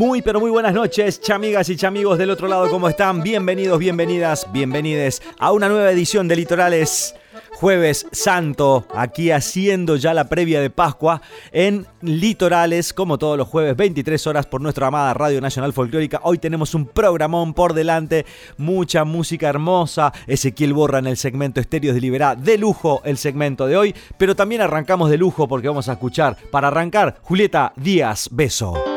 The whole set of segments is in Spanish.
Muy pero muy buenas noches, chamigas y chamigos del otro lado, ¿cómo están? Bienvenidos, bienvenidas, bienvenides a una nueva edición de Litorales. Jueves Santo, aquí haciendo ya la previa de Pascua en Litorales, como todos los jueves, 23 horas por nuestra amada Radio Nacional Folclórica. Hoy tenemos un programón por delante, mucha música hermosa. Ezequiel Borra en el segmento Estéreos de Liberá, de lujo el segmento de hoy, pero también arrancamos de lujo porque vamos a escuchar, para arrancar, Julieta Díaz Beso.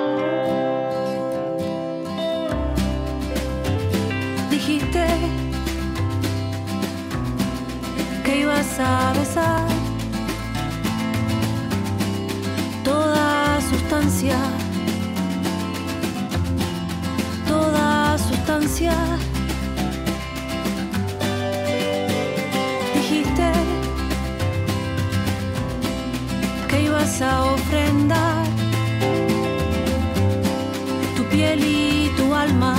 A besar toda sustancia, toda sustancia. Dijiste que ibas a ofrendar tu piel y tu alma,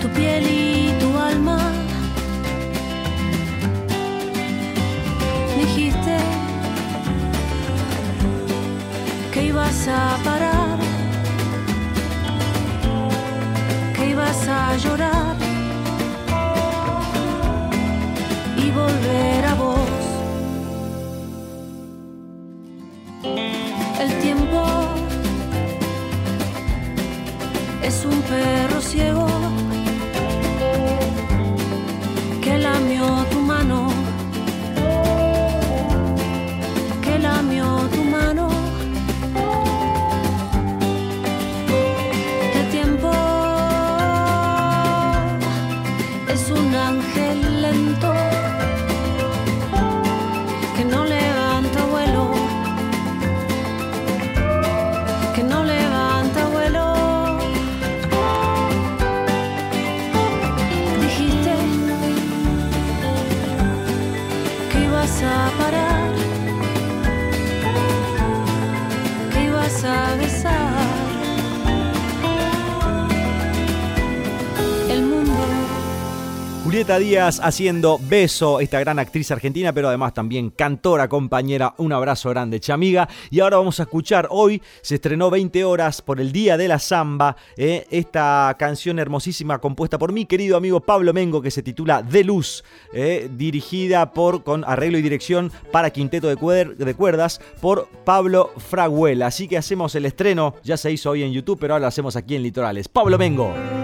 tu piel y ibas a parar, que ibas a llorar Julieta Díaz haciendo beso, esta gran actriz argentina, pero además también cantora, compañera. Un abrazo grande, chamiga. Y ahora vamos a escuchar, hoy se estrenó 20 horas por el Día de la Zamba, eh, esta canción hermosísima compuesta por mi querido amigo Pablo Mengo, que se titula De Luz, eh, dirigida por, con arreglo y dirección para quinteto de, de cuerdas por Pablo Fraguela. Así que hacemos el estreno, ya se hizo hoy en YouTube, pero ahora lo hacemos aquí en Litorales. Pablo Mengo.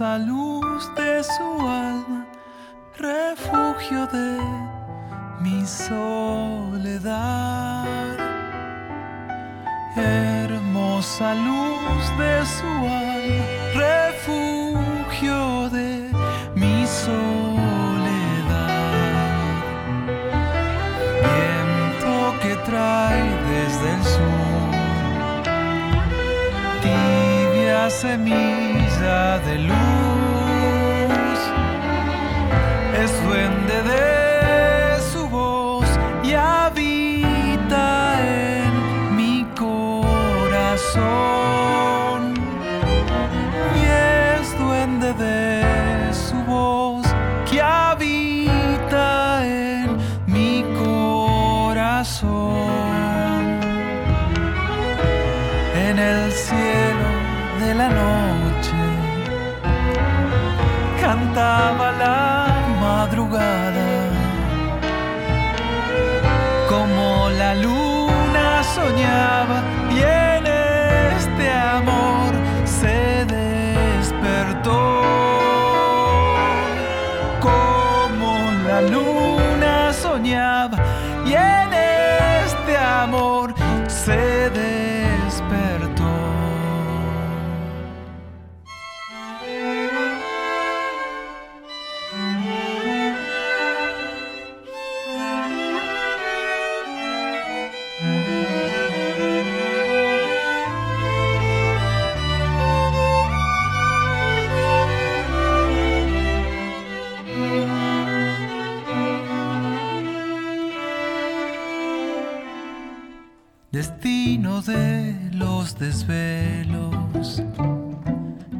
luz los desvelos,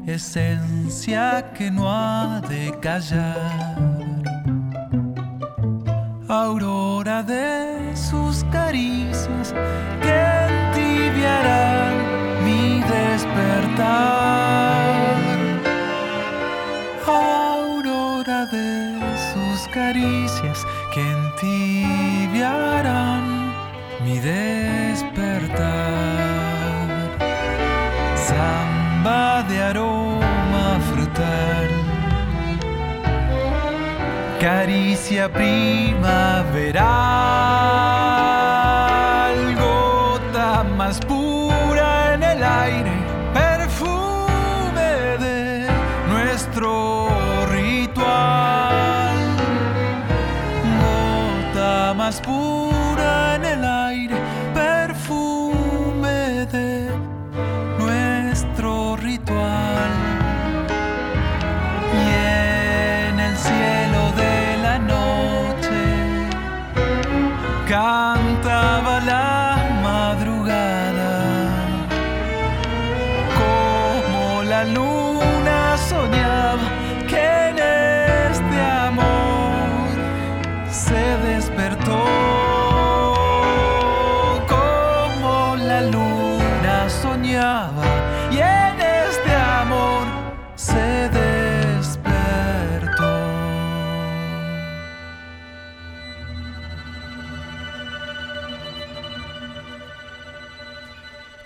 esencia que no ha de callar, primavera.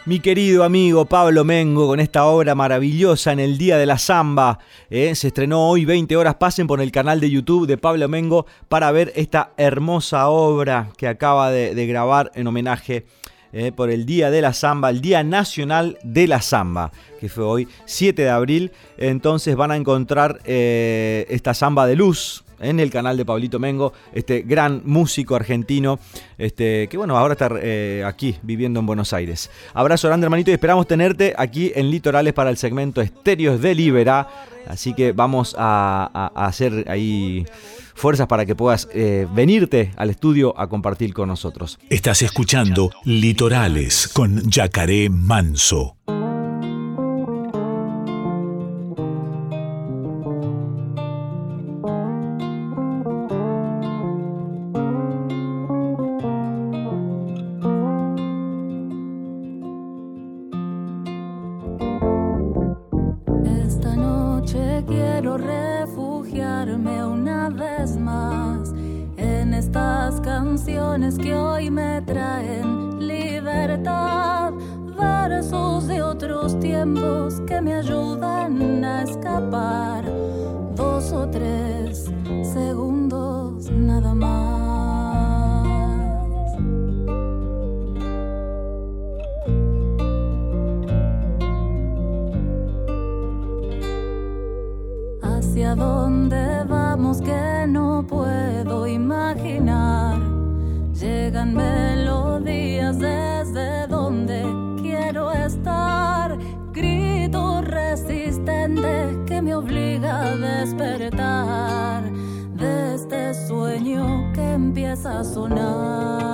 Mi querido amigo Pablo Mengo con esta obra maravillosa en el Día de la Zamba. eh, se estrenó hoy 20 horas. Pasen por el canal de YouTube de Pablo Mengo para ver esta hermosa obra que acaba de, grabar en homenaje eh, por el Día de la Zamba, el Día Nacional de la Zamba, que fue hoy 7 de abril. Entonces van a encontrar eh, esta Zamba de luz en el canal de Pablito Mengo, este gran músico argentino, este, que bueno, ahora está eh, aquí viviendo en Buenos Aires. Abrazo grande hermanito y esperamos tenerte aquí en Litorales para el segmento Estéreos de Libera. Así que vamos a, hacer ahí fuerzas para que puedas eh, venirte al estudio a compartir con nosotros. Estás escuchando Litorales con Yacaré Manso. Que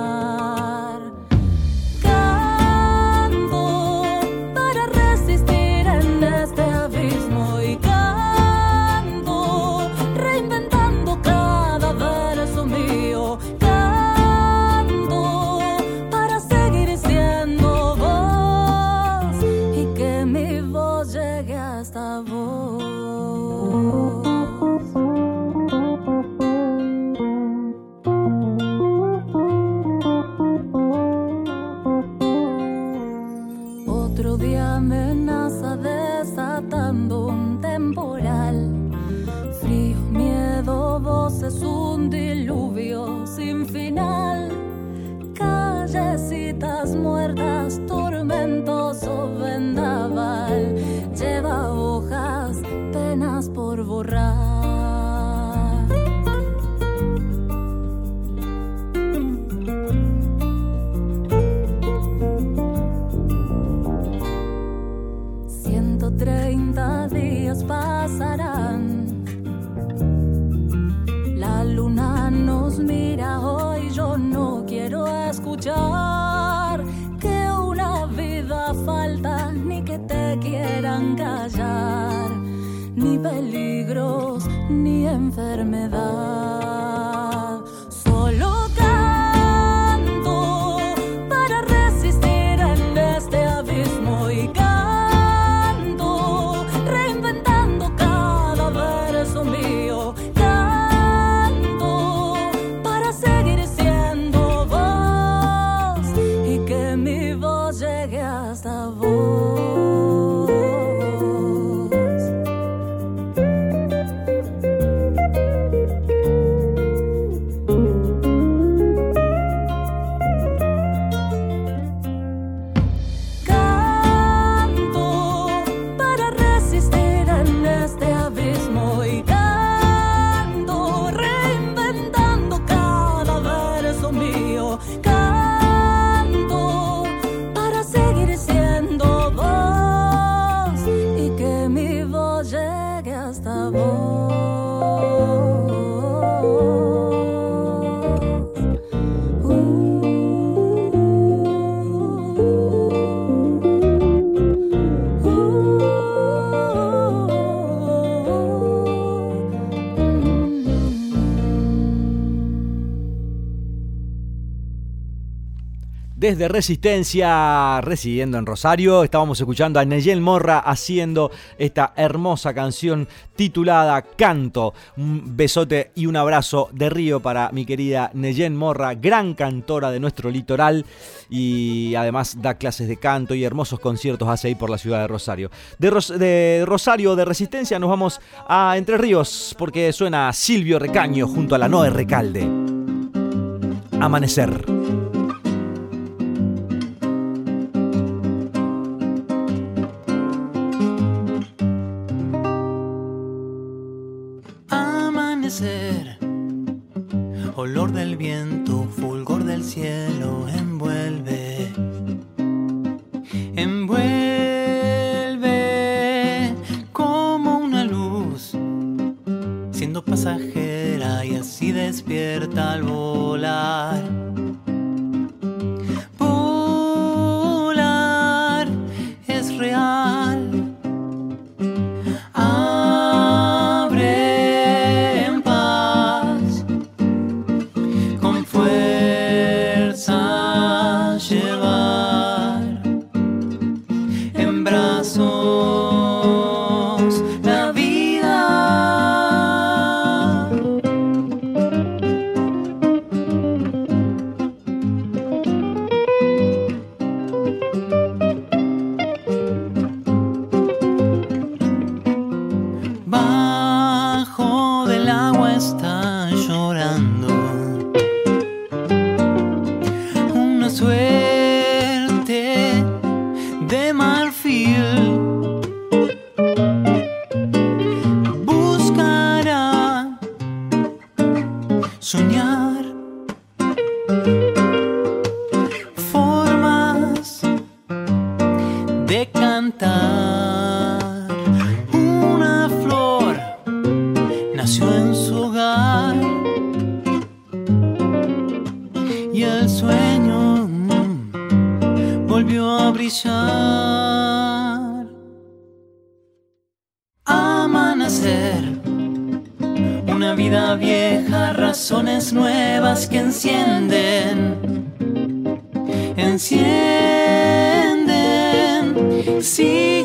escuchar que una vida falta, ni que te quieran callar, ni peligros, ni enfermedad. Desde Resistencia, residiendo en Rosario, estábamos escuchando a Neyel Morra haciendo esta hermosa canción titulada Canto. Un besote y un abrazo de río para mi querida Neyel Morra, gran cantora de nuestro litoral y además da clases de canto y hermosos conciertos hace ahí por la ciudad de Rosario. De, de Rosario, de Resistencia, nos vamos a Entre Ríos porque suena Silvio Recaño junto a la Noe Recalde. Amanecer. De cantar. Una flor nació en su hogar y el sueño mm, volvió a brillar. Amanecer, una vida vieja, razones nuevas que encienden, encienden, see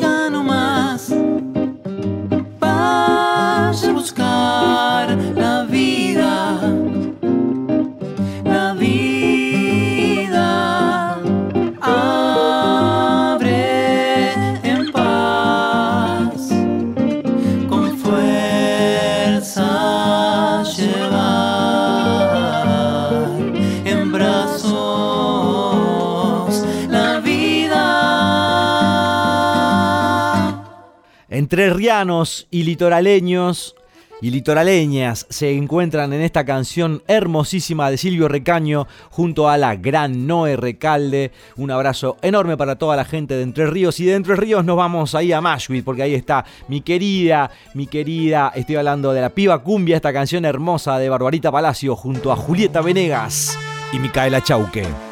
Entrerrianos y litoraleños y litoraleñas se encuentran en esta canción hermosísima de Silvio Recaño junto a la gran Noé Recalde. Un abrazo enorme para toda la gente de Entre Ríos y de Entre Ríos nos vamos ahí a Mashville porque ahí está mi querida, mi querida, estoy hablando de la piba cumbia, esta canción hermosa de Barbarita Palacio junto a Julieta Venegas y Micaela Chauque.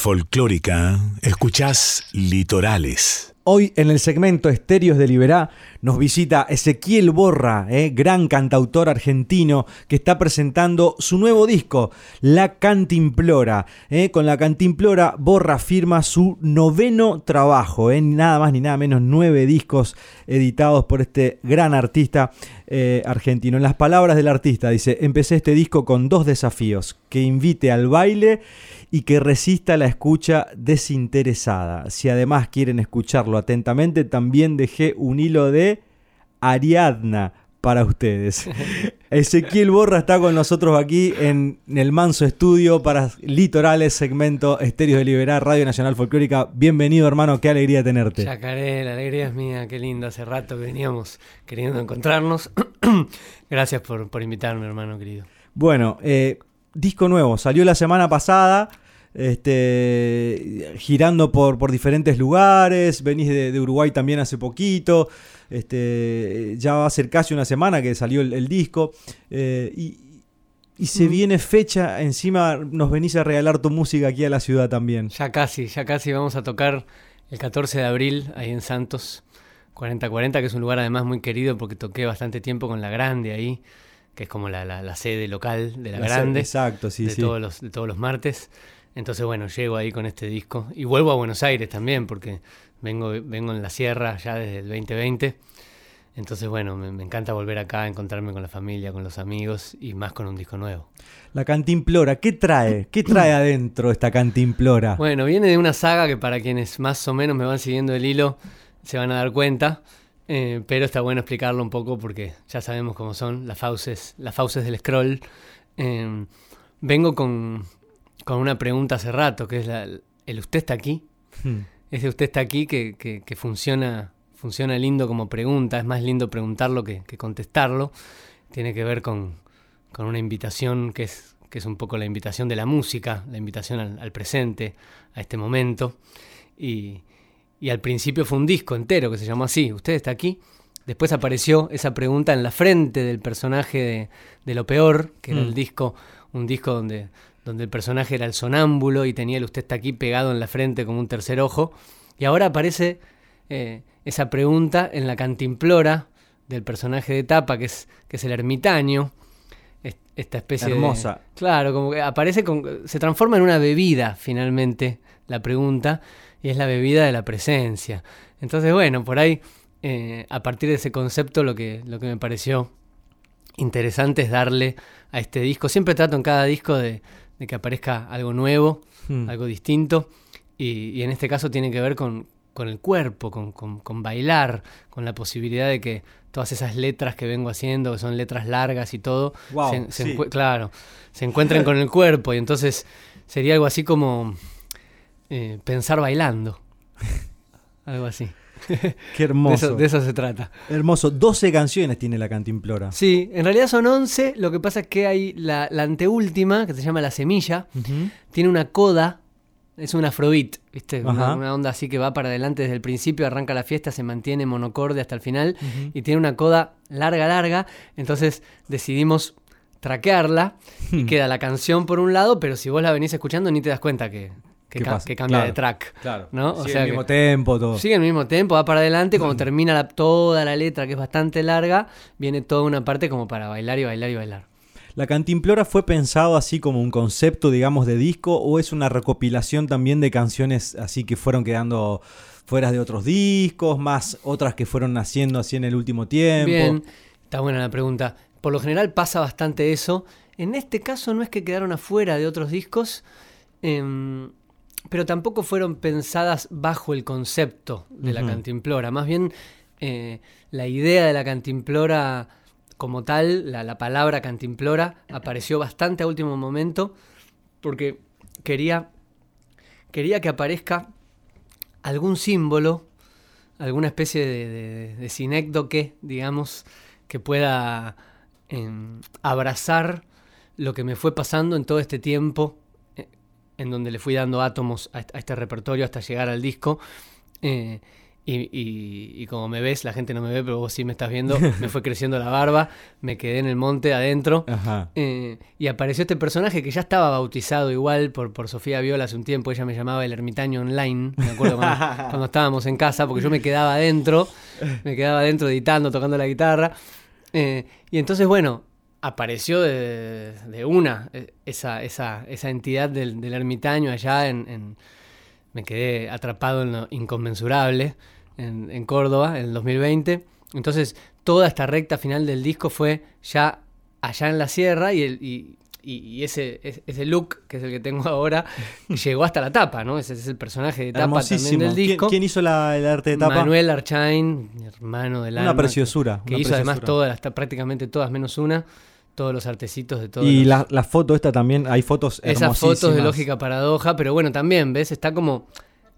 Folclórica, escuchás Litorales. Hoy en el segmento Estéreos de Liberá nos visita Ezequiel Borra, eh, gran cantautor argentino que está presentando su nuevo disco, La Cantimplora. eh. Con La Cantimplora Borra firma su noveno trabajo, eh, nada más ni nada menos nueve discos editados por este gran artista eh, argentino. En las palabras del artista dice, empecé este disco con dos desafíos, que invite al baile y que resista la escucha desinteresada. Si además quieren escucharlo atentamente, también dejé un hilo de Ariadna para ustedes. Ezequiel Borra está con nosotros aquí en el Manso Estudio para Litorales, segmento Estéreo de Liberar, Radio Nacional Folclórica. Bienvenido, hermano, qué alegría tenerte. Yacaré, la alegría es mía, qué lindo. Hace rato que veníamos queriendo encontrarnos. Gracias por, por invitarme, hermano querido. Bueno, eh, disco nuevo, salió la semana pasada. Este, girando por, por diferentes lugares, venís de, de Uruguay también hace poquito, este, ya va a ser casi una semana que salió el, el disco, eh, y, y se viene fecha, encima nos venís a regalar tu música aquí a la ciudad también. Ya casi, ya casi vamos a tocar el 14 de abril ahí en Santos, 4040, que es un lugar además muy querido porque toqué bastante tiempo con La Grande ahí, que es como la, la- la sede local de La, Grande. exacto, sí, de, sí. Todos los, de todos los martes. Entonces, bueno, llego ahí con este disco. Y vuelvo a Buenos Aires también, porque vengo, vengo en la sierra ya desde el 2020. Entonces, bueno, me, me encanta volver acá, encontrarme con la familia, con los amigos y más con un disco nuevo. La cantimplora, ¿qué trae? ¿Qué trae adentro esta cantimplora? Bueno, viene de una saga que para quienes más o menos me van siguiendo el hilo se van a dar cuenta. eh, pero está bueno explicarlo un poco porque ya sabemos cómo son las fauces, las fauces del scroll. Eh, vengo con, con una pregunta hace rato, que es la, el usted está aquí. Hmm. Ese usted está aquí que, que- que funciona, funciona lindo como pregunta, es más lindo preguntarlo que, que contestarlo. Tiene que ver con, con una invitación que es, que es un poco la invitación de la música, la invitación al, al presente, a este momento. Y, y al principio fue un disco entero que se llamó así, usted está aquí. Después apareció esa pregunta en la frente del personaje de, de Lo Peor, que era el disco, un disco donde, donde el personaje era el sonámbulo y tenía el usted está aquí pegado en la frente como un tercer ojo. Y ahora aparece eh, esa pregunta en la cantimplora del personaje de tapa, que es, que es el ermitaño. Es- Esta especie de- Hermosa. Claro, como que aparece con. Se transforma en una bebida, finalmente, la pregunta, y es la bebida de la presencia. Entonces, bueno, por ahí, eh, a partir de ese concepto, lo que, lo que me pareció interesante es darle a este disco. Siempre trato en cada disco de, de que aparezca algo nuevo, Hmm. algo distinto, y, y en este caso tiene que ver con, con el cuerpo, con, con- con bailar, con la posibilidad de que todas esas letras que vengo haciendo, que son letras largas y todo, se, se sí. claro, se encuentren con el cuerpo, y entonces sería algo así como eh, pensar bailando. algo así. Qué De hermoso. eso, de eso se trata. Hermoso. 12 canciones tiene la cantimplora. Sí, en realidad son 11, lo que pasa es que hay la, la anteúltima, que se llama La Semilla, tiene una coda, es un afrobeat, ¿viste? Una, onda así que va para adelante desde el principio, arranca la fiesta, se mantiene monocorde hasta el final y tiene una coda larga, larga, entonces decidimos traquearla y Hmm. queda la canción por un lado, pero si vos la venís escuchando ni te das cuenta que, que, cambia Claro, de track. Claro. ¿no? O Sigue sea el mismo tempo, todo. Sigue el mismo tiempo, va para adelante, cuando termina la- toda la letra, que es bastante larga, viene toda una parte como para bailar y bailar y bailar. ¿La cantimplora fue pensado así como un concepto, digamos, de disco o es una recopilación también de canciones así que fueron quedando fuera de otros discos, más otras que fueron naciendo así en el último tiempo? Bien, está buena la pregunta. Por lo general pasa bastante eso. En este caso no es que quedaron afuera de otros discos, em, pero tampoco fueron pensadas bajo el concepto de la cantimplora. Más bien eh, la idea de la cantimplora como tal, la, la palabra cantimplora, apareció bastante a último momento porque quería, quería que aparezca algún símbolo, alguna especie de, de, de sinécdoque, digamos, que pueda em, abrazar lo que me fue pasando en todo este tiempo, en donde le fui dando átomos a, est- a este repertorio hasta llegar al disco. eh, Y, y- y como me ves, la gente no me ve, pero vos sí me estás viendo, me fue creciendo la barba, me quedé en el monte adentro. Ajá. Eh, y apareció este personaje que ya estaba bautizado igual por, por Sofía Viola hace un tiempo. Ella me llamaba el ermitaño online. Me acuerdo cuando, cuando estábamos en casa, porque yo me quedaba adentro, me quedaba adentro editando, tocando la guitarra. Eh, y entonces, bueno, apareció de, de una eh, esa, esa, esa entidad del, del ermitaño allá en, en- Me quedé atrapado en lo inconmensurable en, en Córdoba en el 2020. Entonces, toda esta recta final del disco fue ya allá en la sierra y, el, y, ese, es- ese look, que es el que tengo ahora, llegó hasta la tapa, ¿no? Ese es el personaje de tapa también del ¿Quién, disco. quién hizo la- el arte de tapa? Manuel Archain, mi hermano del Una alma, preciosura, Que, una hizo además todas, prácticamente todas menos una, todos los artecitos de todos Y los- la, la foto esta también, hay fotos esas fotos de lógica paradoja, pero bueno, también, ¿ves? Está como.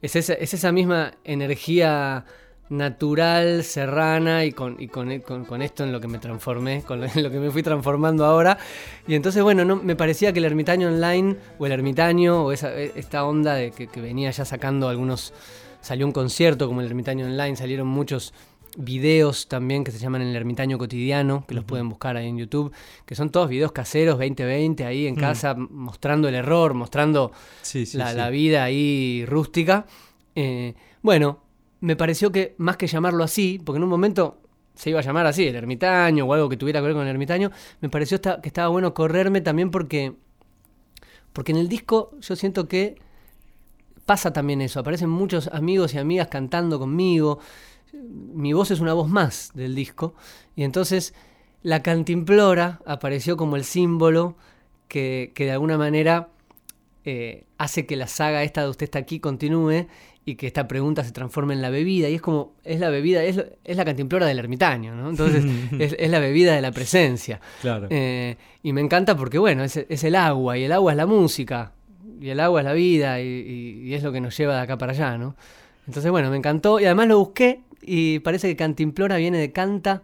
Es esa, es esa misma energía natural, serrana, y con, y con, con- con esto en lo que me transformé, con lo, en lo que me fui transformando ahora. Y entonces, bueno, no, me parecía que el ermitaño online, o el ermitaño, o esa, e- esta onda de que, que venía ya sacando algunos. Salió un concierto como el ermitaño online, salieron muchos videos también que se llaman el ermitaño cotidiano, que los pueden buscar ahí en YouTube, que son todos videos caseros 2020 ahí en casa, m- mostrando el error, mostrando Sí, sí, la, sí. la vida ahí rústica. Eh, bueno, me pareció que más que llamarlo así, porque en un momento se iba a llamar así, el ermitaño o algo que tuviera que ver con el ermitaño, me pareció que estaba bueno correrme también porque, porque en el disco yo siento que pasa también eso, aparecen muchos amigos y amigas cantando conmigo, mi voz es una voz más del disco, y entonces la cantimplora apareció como el símbolo que, que de alguna manera eh, hace que la saga esta de Usted está aquí continúe y que esta pregunta se transforme en la bebida, y es como, es la bebida, es, es la cantimplora del ermitaño, ¿no? Entonces es, es la bebida de la presencia. Claro. Eh, y me encanta porque, bueno, es, es el agua, y el agua es la música, y el agua es la vida, y, y- y es lo que nos lleva de acá para allá, ¿no? Entonces, bueno, me encantó, y además lo busqué, y parece que Cantimplora viene de canta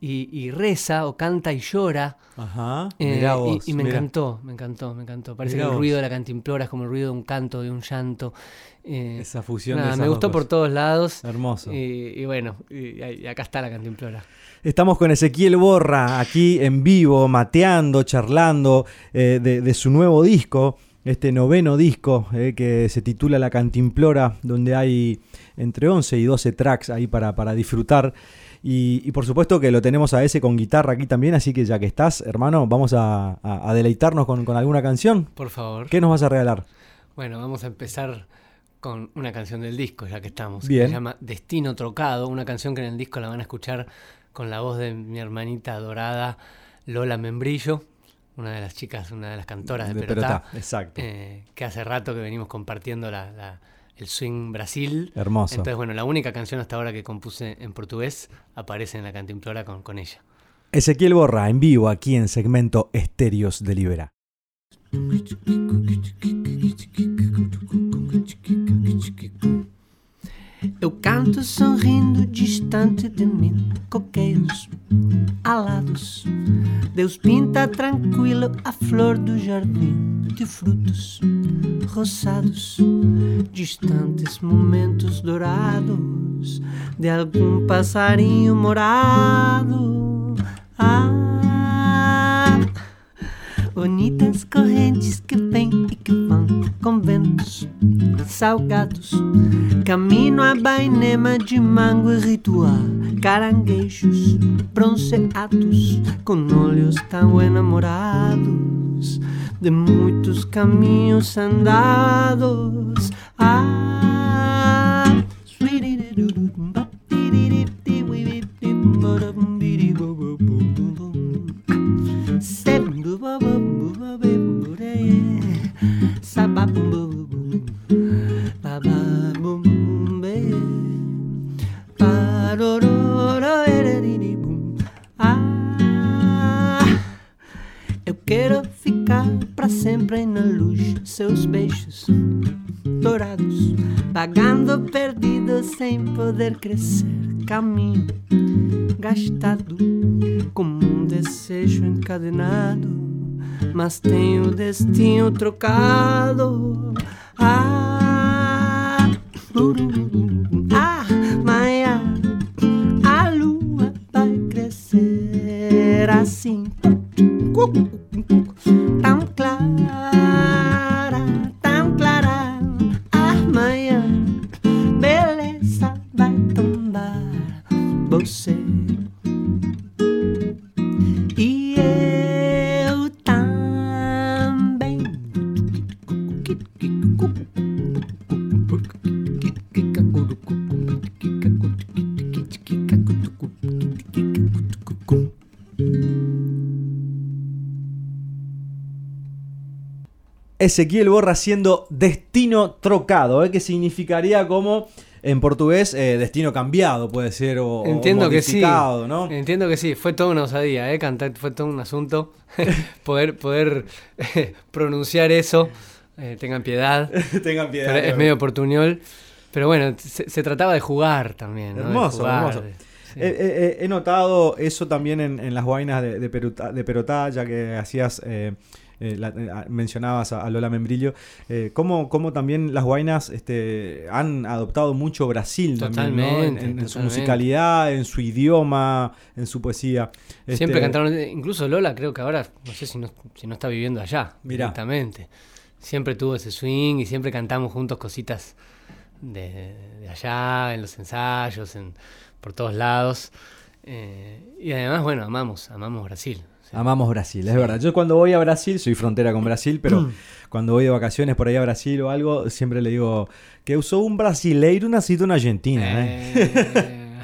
y, y reza, o canta y llora. Ajá. Eh, y- vos, y, me mirá. encantó, me encantó, me encantó. Parece Mirá que el vos. ruido de la cantimplora es como el ruido de un canto, de un llanto. Eh, Esa fusión de nada, esas me gustó por todos lados. Hermoso. Y, y bueno, y, y acá está la cantimplora. Estamos con Ezequiel Borra aquí en vivo, mateando, charlando eh, de, de su nuevo disco, este noveno disco eh, que se titula La Cantimplora, donde hay entre 11 y 12 tracks ahí para, para disfrutar. Y, y por supuesto que lo tenemos a ese con guitarra aquí también, así que ya que estás, hermano, vamos a, a- a deleitarnos con, con alguna canción. Por favor. ¿Qué nos vas a regalar? Bueno, vamos a empezar con una canción del disco, ya que estamos. que Bien. se llama Destino Trocado, una canción que en el disco la van a escuchar con la voz de mi hermanita adorada Lola Membrillo, una de las chicas, una de las cantoras de, De Perotá, Perotá, exacto. eh, que hace rato que venimos compartiendo la- la- el swing Brasil. Hermoso. Entonces, bueno, la única canción hasta ahora que compuse en portugués aparece en la cantimplora con, con ella. Ezequiel Borra en vivo aquí en segmento Estéreos de Libera. Eu canto sorrindo distante de mim, coqueiros alados. Deus pinta tranquilo a flor do jardim de frutos roçados, distantes momentos dourados de algum passarinho morado. Ah, bonitas correntes que vêm e que vão com ventos salgados. Caminho a bainema de mango e ritual, caranguejos bronzeados, com olhos tão enamorados, de muitos caminhos andados. Ah, eu quero ficar pra sempre na luz, seus beijos dourados, vagando perdido sem poder crescer, caminho gastado, como um desejo encadenado, mas tem o destino trocado. Ah, ah, Maia, a lua vai crescer assim. Ezequiel Borra haciendo destino trocado, ¿eh? que significaría como en portugués eh, destino cambiado, puede ser, o, o Entiendo que sí. modificado, ¿no? Entiendo que sí. Fue toda una osadía, ¿eh? Cantar, fue todo un asunto. poder poder eh, pronunciar eso. Eh, tengan piedad. Tengan piedad. Pero es medio portuñol. Pero bueno, se, se trataba de jugar también. Hermoso, jugar, hermoso. de- sí. He notado eso también en, en las guainas de, de Perotá, ya que hacías, eh, eh, la- eh, mencionabas a, a Lola Membrillo, eh, cómo, cómo también las guainas este, han adoptado mucho Brasil también, ¿no? en, Totalmente, en- en su musicalidad, en su idioma, en su poesía. Siempre Este, cantaron, incluso Lola creo que ahora, no sé si no, si no está viviendo allá Mirá. directamente. Siempre tuvo ese swing y siempre cantamos juntos cositas de, de allá, en los ensayos, en, por todos lados. Eh, y además, bueno, amamos, amamos Brasil. Sí. Amamos Brasil, es verdad. Yo cuando voy a Brasil, soy frontera con Brasil, pero Mm. cuando voy de vacaciones por ahí a Brasil o algo, siempre le digo que usó un brasileiro nacido en Argentina. ¿eh? Eh,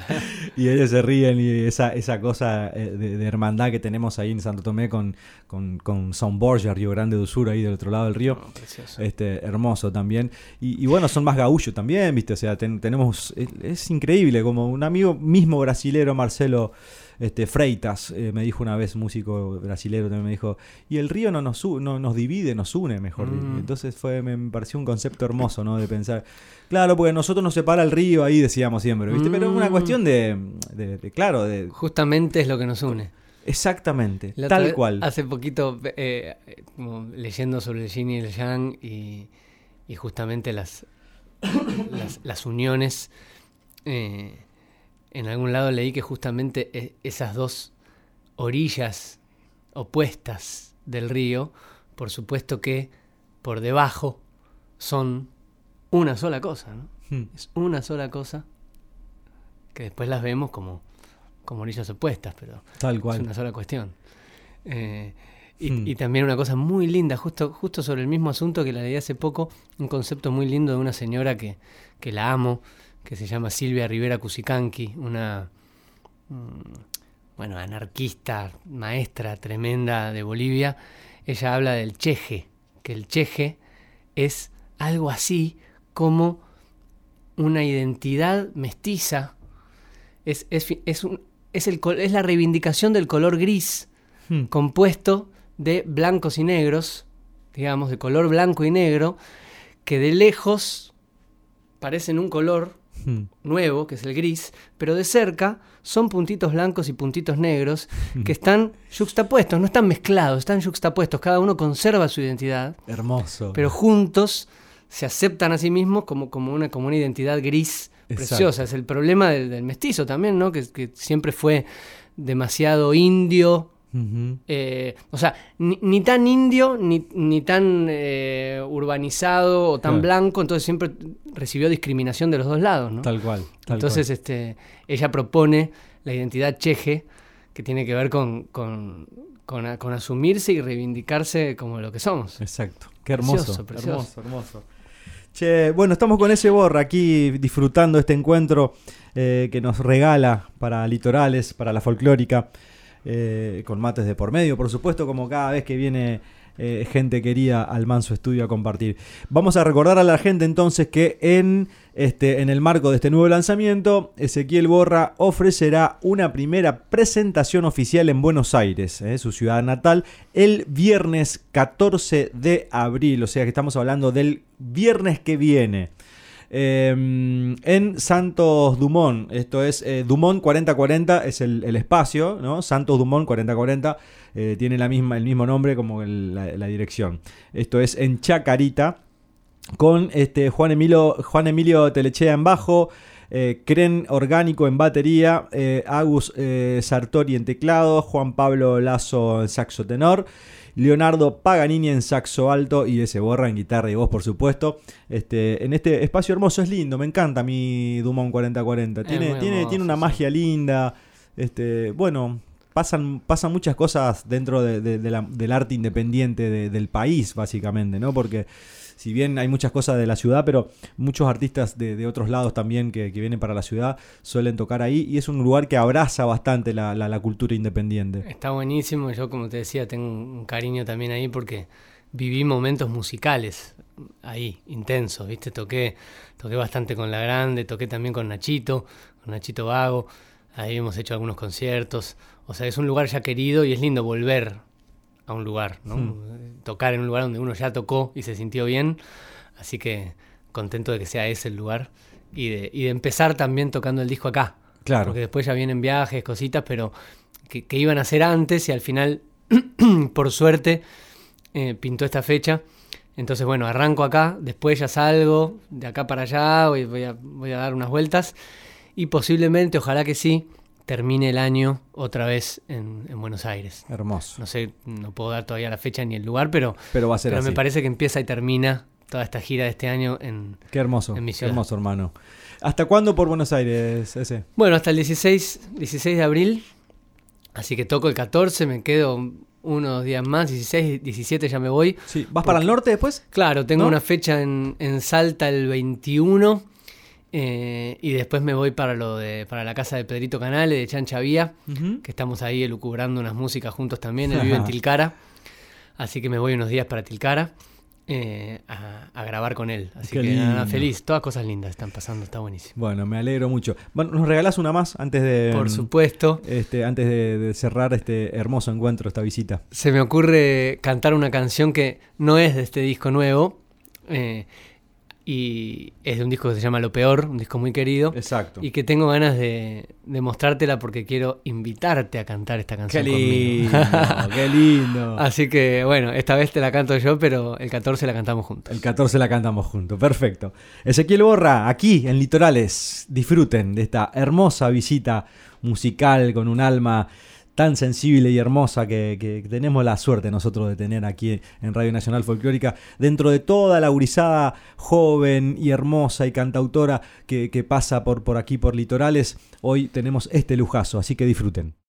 Y ellos se ríen y esa, esa cosa eh, de, de hermandad que tenemos ahí en Santo Tomé con, con, con São Borja, Río Grande do Sur, ahí del otro lado del río. precioso. Este, hermoso también. Y, y bueno, son más gaullos también, ¿viste? O sea, ten- tenemos. Es, es increíble, como un amigo mismo brasilero, Marcelo este, Freitas, eh, me dijo una vez, músico brasilero también me dijo, y el río no nos, no, nos divide, nos une, mejor dicho. Mm. Entonces fue, me, pareció un concepto hermoso, ¿no? De pensar, claro, porque nosotros nos separa el río ahí, decíamos siempre, ¿viste? Pero es una Mm. cuestión de, de- de- claro, de. Justamente es lo que nos une. Exactamente, La tal cual. Hace poquito, eh, eh, como leyendo sobre el yin y el yang y, y justamente las, las, las uniones, eh, en algún lado leí que justamente e- esas dos orillas opuestas del río, por supuesto que por debajo son una sola cosa, ¿no? Hmm. Es una sola cosa que después las vemos como, como orillas opuestas, pero Tal es cual. una sola cuestión. Eh, y, Hmm. y también una cosa muy linda, justo, justo sobre el mismo asunto que la leí hace poco, un concepto muy lindo de una señora que, que la amo, que se llama Silvia Rivera Cusicanqui, una mm, bueno, anarquista, maestra tremenda de Bolivia. Ella habla del cheje, que el cheje es algo así como una identidad mestiza, es, es, es, un- es, el, la reivindicación del color gris Hmm. compuesto de blancos y negros, digamos, de color blanco y negro, que de lejos parecen un color Nuevo, que es el gris, pero de cerca son puntitos blancos y puntitos negros que están yuxtapuestos, no están mezclados, están yuxtapuestos, cada uno conserva su identidad, Hermoso. pero juntos se aceptan a sí mismos como, como, una, como una identidad gris Exacto. preciosa. Es el problema del, del mestizo también, ¿no? Que, que siempre fue demasiado indio, Eh, o sea, ni, ni tan indio, ni, ni tan eh, urbanizado o tan Claro. blanco, entonces siempre recibió discriminación de los dos lados, ¿no? Tal cual. tal entonces, cual. este, ella propone la identidad cheje, que tiene que ver con, con, con asumirse y reivindicarse como lo que somos. Exacto. Qué hermoso. Precioso, precioso. Hermoso, hermoso. Che, bueno, estamos con ese borra aquí disfrutando este encuentro eh, que nos regala para litorales, para la folclórica, eh, con mates de por medio, por supuesto, como cada vez que viene eh, gente querida al Manso Estudio a compartir. Vamos a recordar a la gente entonces que en, este, en el marco de este nuevo lanzamiento, Ezequiel Borra ofrecerá una primera presentación oficial en Buenos Aires, eh, su ciudad natal, el viernes 14 de abril, o sea que estamos hablando del viernes que viene. Eh, en Santos Dumont, esto es eh, Dumont 4040, es el, el espacio, ¿no? Santos Dumont 4040, eh, tiene la misma, el mismo nombre como la, dirección. Esto es en Chacarita, con este Juan Emilio, Juan Emilio Telechea en bajo, eh, Cren Orgánico en batería, eh, Agus Sartori en teclado, Juan Pablo Lazo en saxo tenor. Leonardo Paganini en saxo alto y ese borra en guitarra y voz, por supuesto. Este, en este espacio hermoso es lindo, me encanta mi Dumont 4040. Es Tiene, tiene, hermoso, tiene una sí. magia linda. Este, bueno, pasan, pasan muchas cosas dentro de- de- de la- del arte independiente de- del país, básicamente, ¿no? Porque si bien hay muchas cosas de la ciudad, pero muchos artistas de, otros lados también que, que vienen para la ciudad suelen tocar ahí y es un lugar que abraza bastante la, la- la cultura independiente. Está buenísimo. Yo, como te decía, tengo un cariño también ahí porque viví momentos musicales ahí, intensos, ¿viste? Toqué, toqué bastante con La Grande, toqué también con Nachito, con Nachito Vago. Ahí hemos hecho algunos conciertos. O sea, es un lugar ya querido y es lindo volver a un lugar, ¿no? Hmm. Tocar en un lugar donde uno ya tocó y se sintió bien. Así que contento de que sea ese el lugar. Y de, y de empezar también tocando el disco acá. Claro. Porque después ya vienen viajes, cositas, pero que, que iban a ser antes y al final, por suerte, eh, pintó esta fecha. Entonces, bueno, arranco acá, después ya salgo de acá para allá, voy, voy a, voy a dar unas vueltas y posiblemente, ojalá que sí, termine el año otra vez en, en Buenos Aires. Hermoso. No sé, no puedo dar todavía la fecha ni el lugar, pero, Pero va a ser pero así. me parece que empieza y termina toda esta gira de este año en... Qué hermoso. en mi Qué hermoso, hermano. ¿Hasta cuándo por Buenos Aires ese? Bueno, hasta el 16, 16 de abril. Así que toco el 14, me quedo unos días más, 16, 17 ya me voy. Sí. ¿Vas para el norte después? Claro, tengo ¿No? una fecha en, en Salta el 21 eh, y después me voy para lo de para la casa de Pedrito Canale de Chancha Vía, que estamos ahí elucubrando unas músicas juntos también. Él vive en Tilcara, así que me voy unos días para Tilcara eh, a, a grabar con él. Así Qué que nada, feliz, todas cosas lindas están pasando, está buenísimo. Bueno, me alegro mucho. Bueno, ¿nos regalás una más antes de. Por supuesto. Este, antes de, de cerrar este hermoso encuentro, esta visita. se me ocurre cantar una canción que no es de este disco nuevo eh, y es de un disco que se llama Lo Peor, un disco muy querido Exacto. y que tengo ganas de, de mostrártela porque quiero invitarte a cantar esta Qué canción lindo, conmigo. qué lindo. Así que bueno, esta vez te la canto yo, pero el 14 la cantamos juntos. El 14 la cantamos juntos, perfecto. Ezequiel Borra, aquí en Litorales, disfruten de esta hermosa visita musical con un alma tan sensible y hermosa que, que tenemos la suerte nosotros de tener aquí en Radio Nacional Folclórica, dentro de toda la gurizada joven y hermosa y cantautora que, que pasa por, por aquí, por Litorales, hoy tenemos este lujazo, así que disfruten.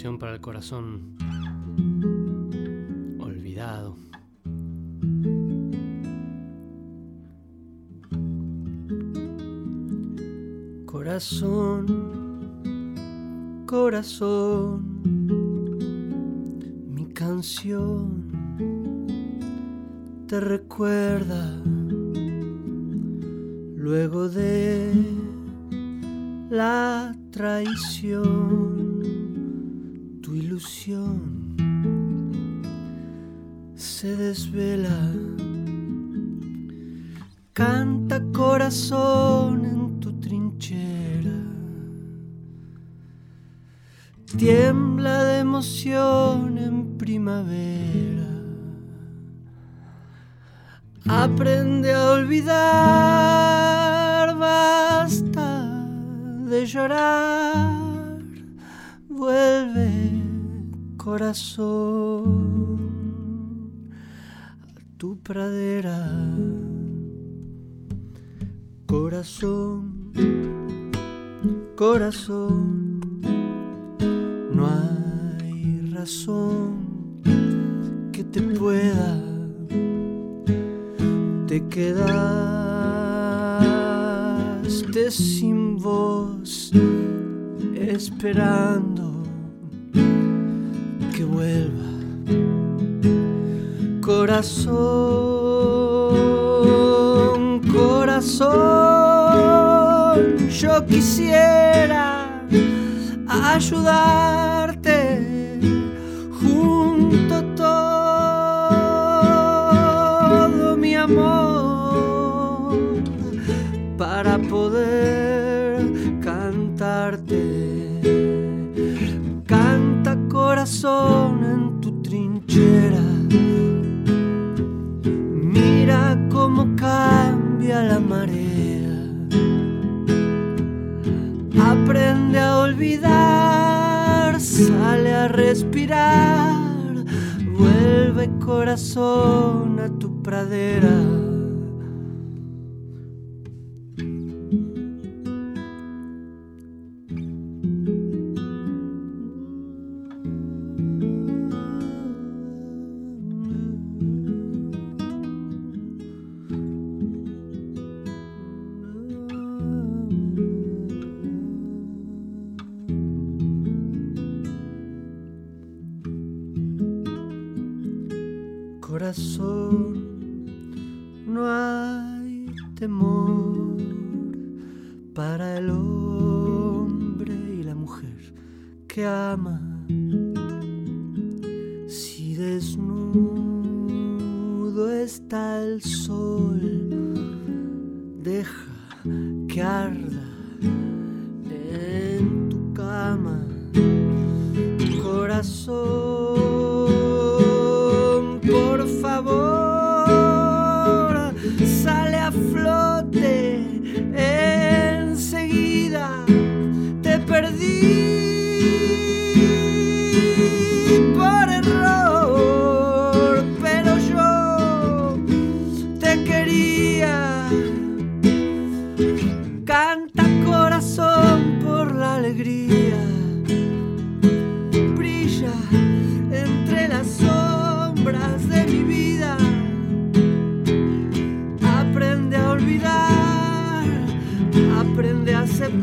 Para el corazón olvidado. Corazón, corazón, mi canción te recuerda luego de la traición, ilusión se desvela. Canta corazón en tu trinchera. Tiembla de emoción en primavera. Aprende a olvidar, basta de llorar. Vuelve, corazón, a tu pradera. Corazón, corazón, no hay razón que te pueda te quedaste sin voz esperando que vuelva. Corazón corazón yo quisiera ayudarte Mira cómo cambia la marea. Aprende a olvidar, sale a respirar. Vuelve corazón a tu pradera.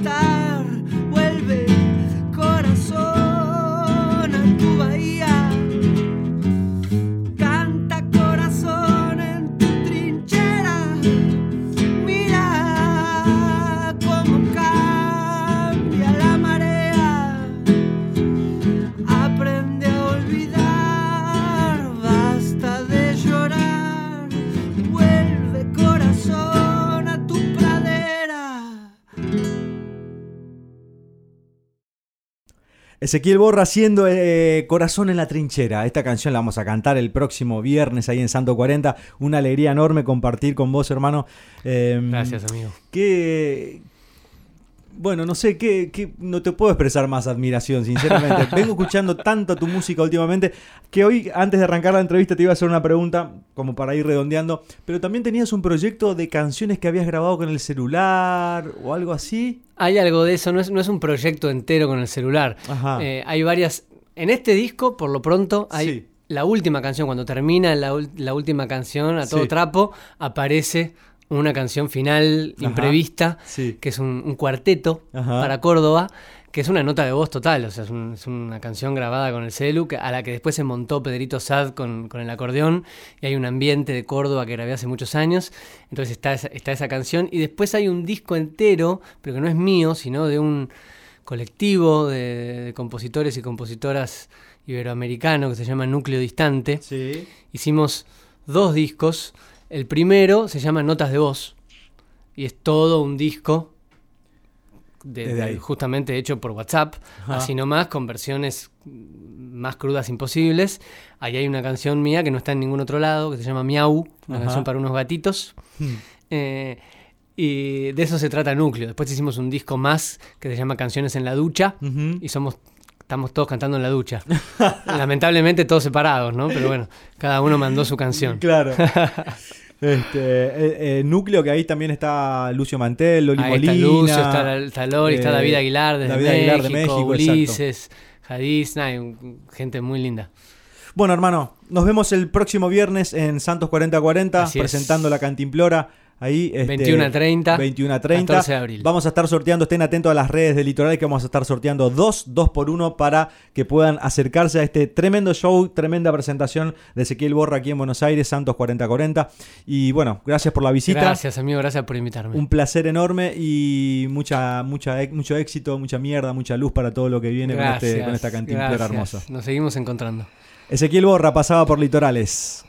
A Ezequiel Borra haciendo eh, Corazón en la Trinchera. Esta canción la vamos a cantar el próximo viernes ahí en Santo 40. Una alegría enorme compartir con vos, hermano. Eh, Gracias, amigo. Bueno, no sé, que- no te puedo expresar más admiración, sinceramente. Vengo escuchando tanto tu música últimamente que hoy, antes de arrancar la entrevista, te iba a hacer una pregunta, como para ir redondeando. Pero también tenías un proyecto de canciones que habías grabado con el celular o algo así. Hay algo de eso, no es, no es un proyecto entero con el celular. Ajá. Eh, hay varias. En este disco, por lo pronto, hay Sí. la última canción. Cuando termina la, última canción, a todo Sí. trapo, aparece una canción final Ajá. imprevista, Sí. que es un, un cuarteto Ajá. para Córdoba, que es una nota de voz total. O sea, es, un- es una canción grabada con el celu, que- a la que después se montó Pedrito Sad con, con el acordeón. Y hay un ambiente de Córdoba que grabé hace muchos años. Entonces está esa, está esa canción. Y después hay un disco entero, pero que no es mío, sino de un colectivo de, de compositores y compositoras iberoamericanos que se llama Núcleo Distante. Sí. Hicimos dos discos. El primero se llama Notas de Voz y es todo un disco de- justamente hecho por WhatsApp, Ajá. así nomás, con versiones más crudas imposibles. Ahí hay una canción mía que no está en ningún otro lado, que se llama Miau, una Ajá. canción para unos gatitos. Hmm. Eh, y de eso se trata Núcleo. Después hicimos un disco más que se llama Canciones en la ducha y somos estamos todos cantando en la ducha. Lamentablemente todos separados, ¿no? Pero bueno, cada uno mandó su canción. Claro. Este, eh, eh, núcleo que ahí también está Lucio Mantel, Loli Ahí Molina. está Lucio, está, está Lori, está eh, David Aguilar desde David México, Aguilar de México. Ulises, Jadis, un- gente muy linda. Bueno, hermano, nos vemos el próximo viernes en Santos 4040 Así es. presentando la Cantimplora. Ahí, este, 21 a 30, 21 a 30. 14 de abril. Vamos a estar sorteando, estén atentos a las redes de Litoral que vamos a estar sorteando dos, dos por uno para que puedan acercarse a este tremendo show, tremenda presentación de Ezequiel Borra aquí en Buenos Aires, Santos 4040. Y bueno, gracias por la visita. Gracias, amigo, gracias por invitarme. Un placer enorme y mucha, mucha, mucho éxito, mucha mierda, mucha luz para todo lo que viene con, este- con esta cantimplora hermosa. Nos seguimos encontrando. Ezequiel Borra pasaba por Litorales.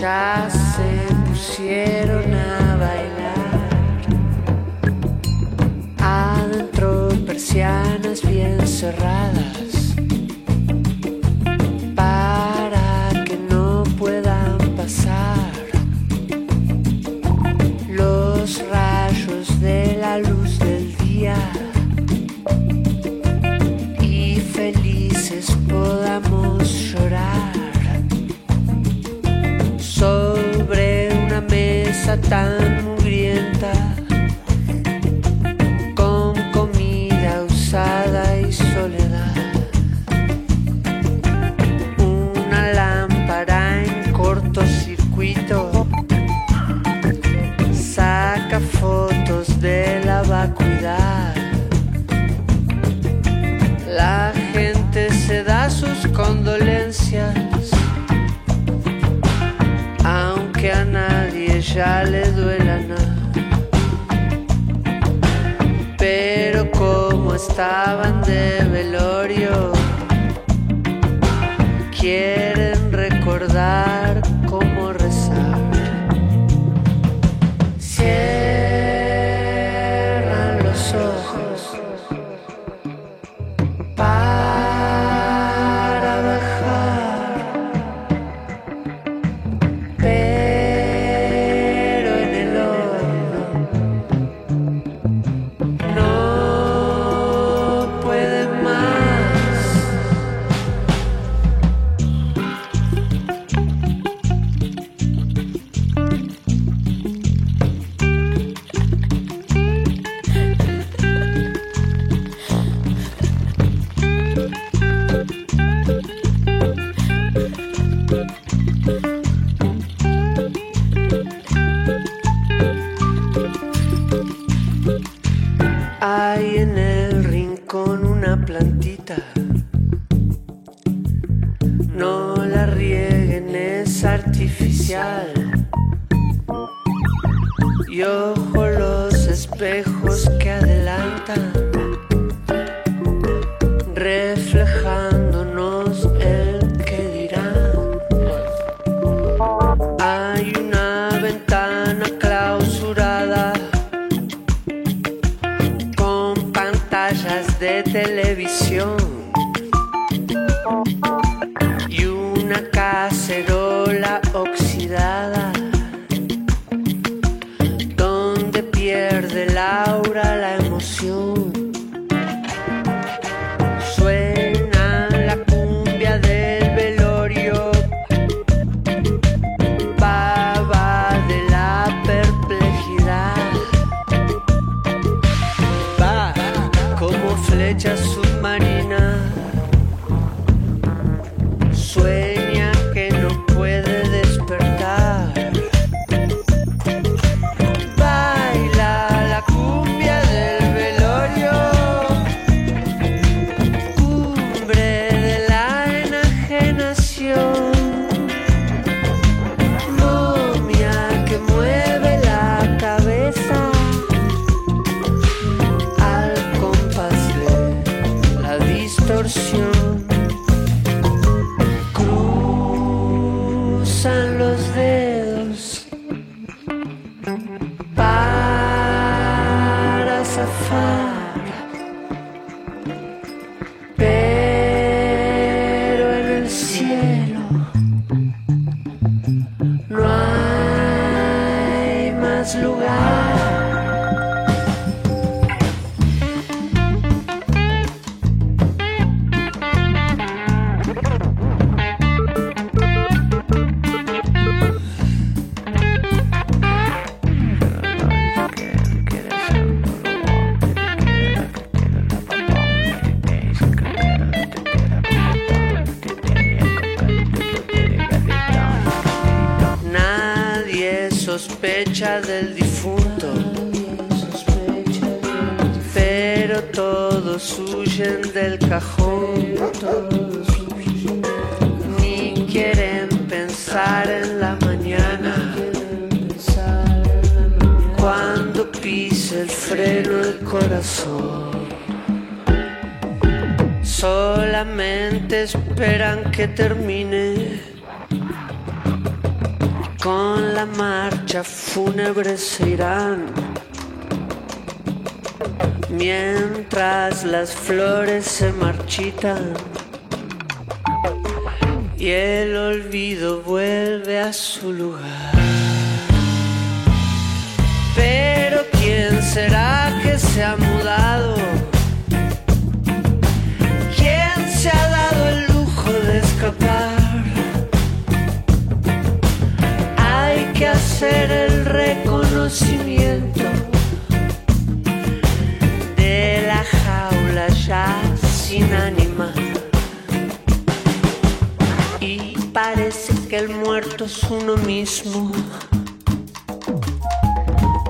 ya se pusieron a bailar. Adentro persianas bien cerradas. 짠. ya le duela nada. Pero como estaban de velorio, quieren recordar y el olvido vuelve a su lugar. Pero ¿quién será que se ha? Es uno mismo.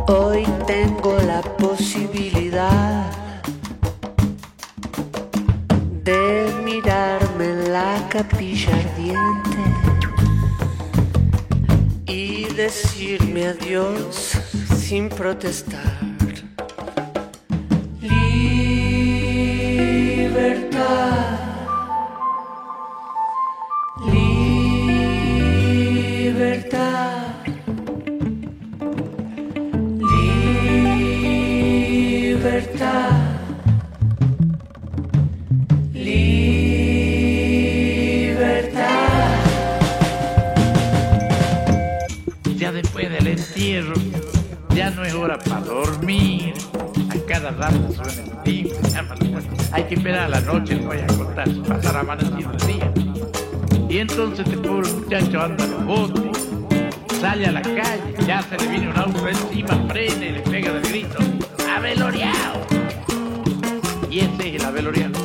Hoy tengo la posibilidad de mirarme en la capilla ardiente y decirme adiós sin protestar. Libertad. Dormir. A cada rato suena el timbre. Hay que esperar a la noche, no voy a contar, pasar amanecido el día. Y entonces este pobre muchacho anda en bote, sale a la calle, ya se le viene un auto encima, frena y le pega del grito. ¡Aveloriao! Y ese es el aveloriado.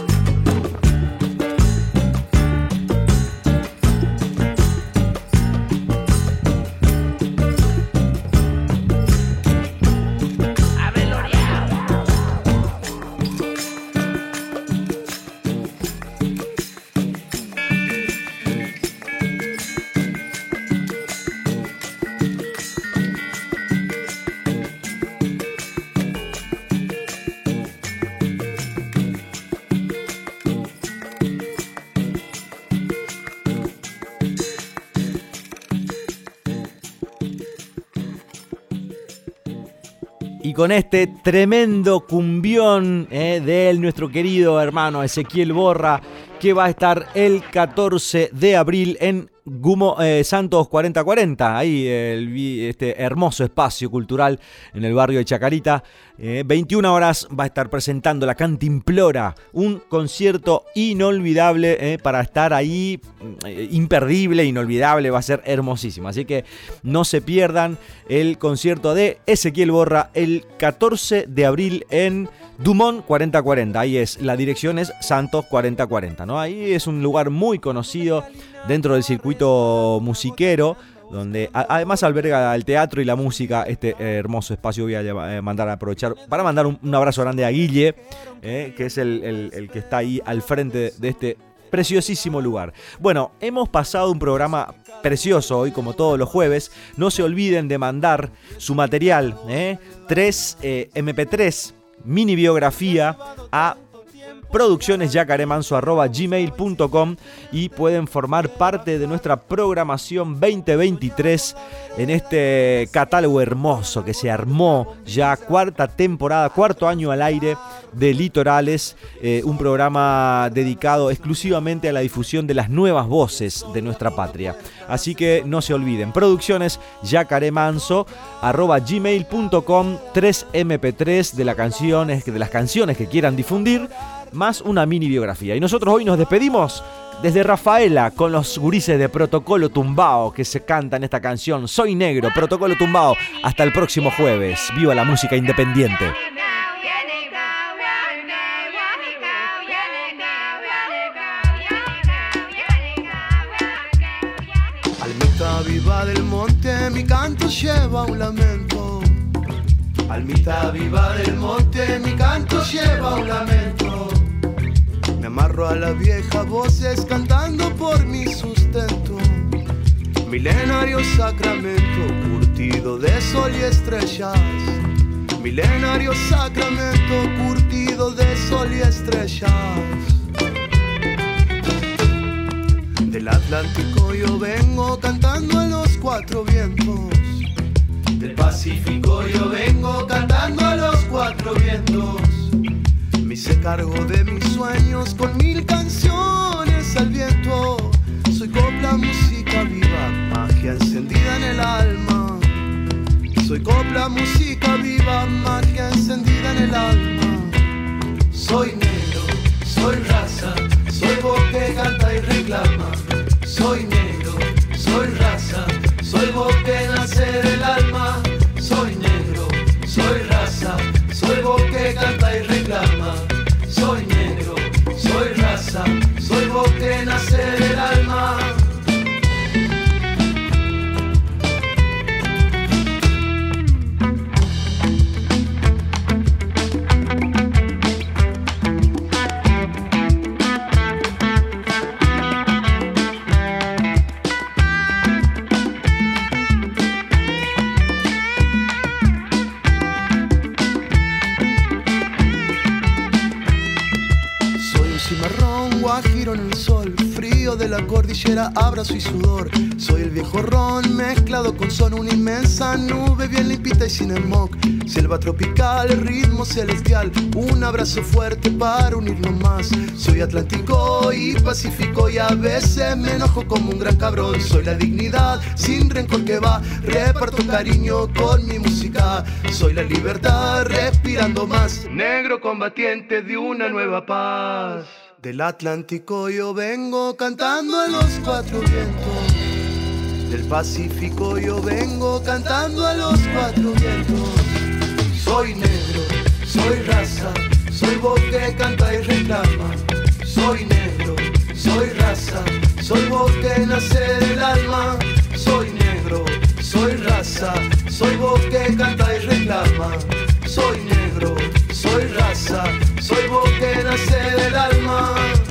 Con este tremendo cumbión eh, de nuestro querido hermano Ezequiel Borra, que va a estar el 14 de abril en Gumo, eh, Santos 4040, ahí el este hermoso espacio cultural en el barrio de Chacarita. Eh, 21 horas va a estar presentando la Cantimplora, un concierto inolvidable eh, para estar ahí, mm, imperdible, inolvidable, va a ser hermosísimo. Así que no se pierdan el concierto de Ezequiel Borra el 14 de abril en Dumont 4040. Ahí es, la dirección es Santos 4040, ¿no? Ahí es un lugar muy conocido dentro del circuito musiquero donde además alberga el teatro y la música, este hermoso espacio. Voy a eh, mandar a aprovechar para mandar un, abrazo grande a Guille, eh, que es el, el- el que está ahí al frente de este preciosísimo lugar. Bueno, hemos pasado un programa precioso hoy, como todos los jueves. No se olviden de mandar su material, eh, 3 eh, MP3, mini biografía, a produccionesyacaremanso.gmail.com y pueden formar parte de nuestra programación 2023 en este catálogo hermoso que se armó ya cuarta temporada, cuarto año al aire de Litorales, eh, un programa dedicado exclusivamente a la difusión de las nuevas voces de nuestra patria. Así que no se olviden, producciones yacaremanso arroba gmail.com 3 mp3 de, la canciones, de las canciones que quieran difundir más una mini biografía. Y nosotros hoy nos despedimos desde Rafaela con los gurises de Protocolo Tumbao que se cantan esta canción Soy Negro, Protocolo Tumbao. Hasta el próximo jueves. Viva la música independiente. Almita viva del monte, mi canto lleva un lamento. Almita viva del monte, mi canto lleva un lamento. Me amarro a las viejas voces cantando por mi sustento. Milenario sacramento, curtido de sol y estrellas. Milenario sacramento, curtido de sol y estrellas. Atlántico yo vengo cantando a los cuatro vientos. Del Pacífico yo vengo cantando a los cuatro vientos. Hice cargo de mis sueños con mil canciones al viento. Soy copla, música viva, magia encendida en el alma. Soy copla, música viva, magia encendida en el alma. Soy negro, soy raza, soy voz que canta y reclama. Soy negro, soy raza, soy voz que nace del alma. Soy negro, soy voz que nace del alma. Abrazo y sudor. Soy el viejo ron mezclado con son, una inmensa nube bien limpita y sin smog. Selva tropical, ritmo celestial, un abrazo fuerte para unirnos más. Soy Atlántico y Pacífico y a veces me enojo como un gran cabrón. Soy la dignidad sin rencor que va, reparto cariño con mi música. Soy la libertad respirando más, negro combatiente de una nueva paz. Del Atlántico yo vengo cantando a los cuatro vientos. Del Pacífico yo vengo cantando a los cuatro vientos. Soy negro, soy raza, soy voz que canta y reclama. Soy negro, soy raza, soy voz que nace del alma. Soy negro, soy raza, soy voz que canta y reclama. Soy negro, soy raza, soy voz que nace del alma.